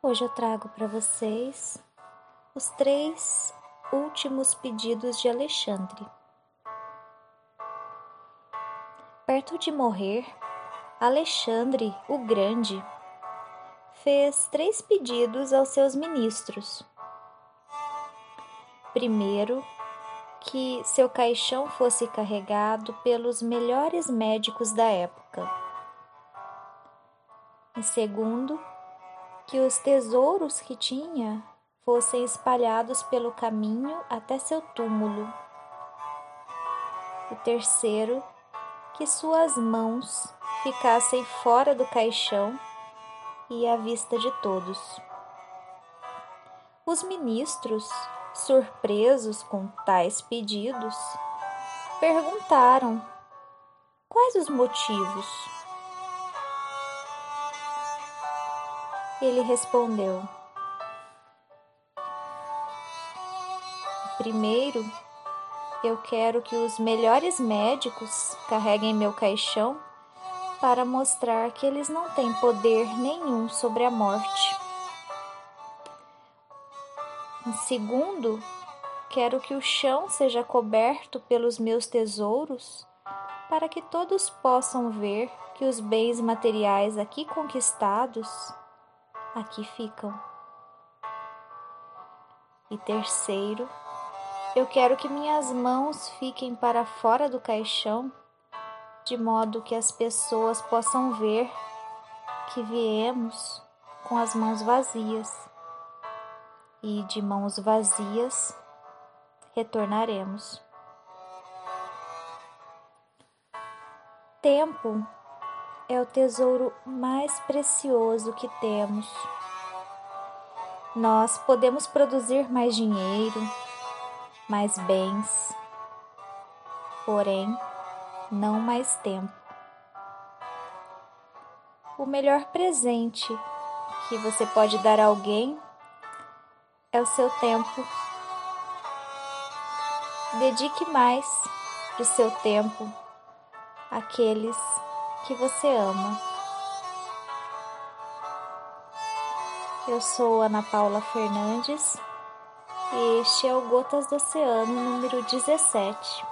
Hoje eu trago para vocês os três últimos pedidos de Alexandre. Perto de morrer, Alexandre o Grande fez três pedidos aos seus ministros. Primeiro, que seu caixão fosse carregado pelos melhores médicos da época. Em segundo, que os tesouros que tinha fossem espalhados pelo caminho até seu túmulo. O terceiro, que suas mãos ficassem fora do caixão e à vista de todos. Os ministros, surpresos com tais pedidos, perguntaram quais os motivos. Ele respondeu: Primeiro, eu quero que os melhores médicos carreguem meu caixão para mostrar que eles não têm poder nenhum sobre a morte. Em segundo, quero que o chão seja coberto pelos meus tesouros para que todos possam ver que os bens materiais aqui conquistados aqui ficam. E terceiro, eu quero que minhas mãos fiquem para fora do caixão, de modo que as pessoas possam ver que viemos com as mãos vazias e de mãos vazias retornaremos. Tempo é o tesouro mais precioso que temos. Nós podemos produzir mais dinheiro, mais bens, porém, não mais tempo. O melhor presente que você pode dar a alguém é o seu tempo. Dedique mais do seu tempo àqueles que você ama. Eu sou Ana Paula Fernandes e este é o Gotas do Oceano número 17.